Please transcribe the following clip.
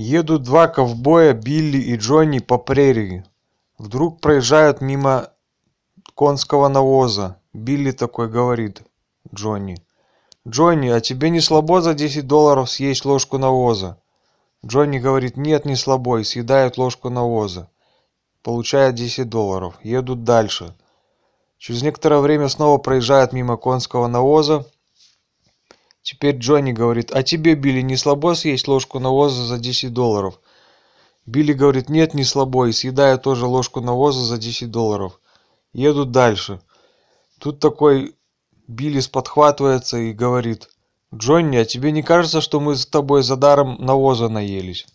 едут два ковбоя билли и джонни по прерии. Вдруг проезжают мимо конского навоза. Билли такой говорит джонни джонни а тебе не слабо за десять долларов съесть ложку навоза? Джонни говорит нет не слабо и съедает ложку навоза получает десять долларов. Едут дальше. Через некоторое время снова проезжают мимо конского навоза теперь джонни говорит а тебе билли не слабо съесть ложку навоза за десять долларов? Билли говорит нет не слабо и съедает тоже ложку навоза за десять долларов едут дальше. Тут такой билли спохватывается и говорит джонни а тебе не кажется что мы с тобой за даром навоза наелись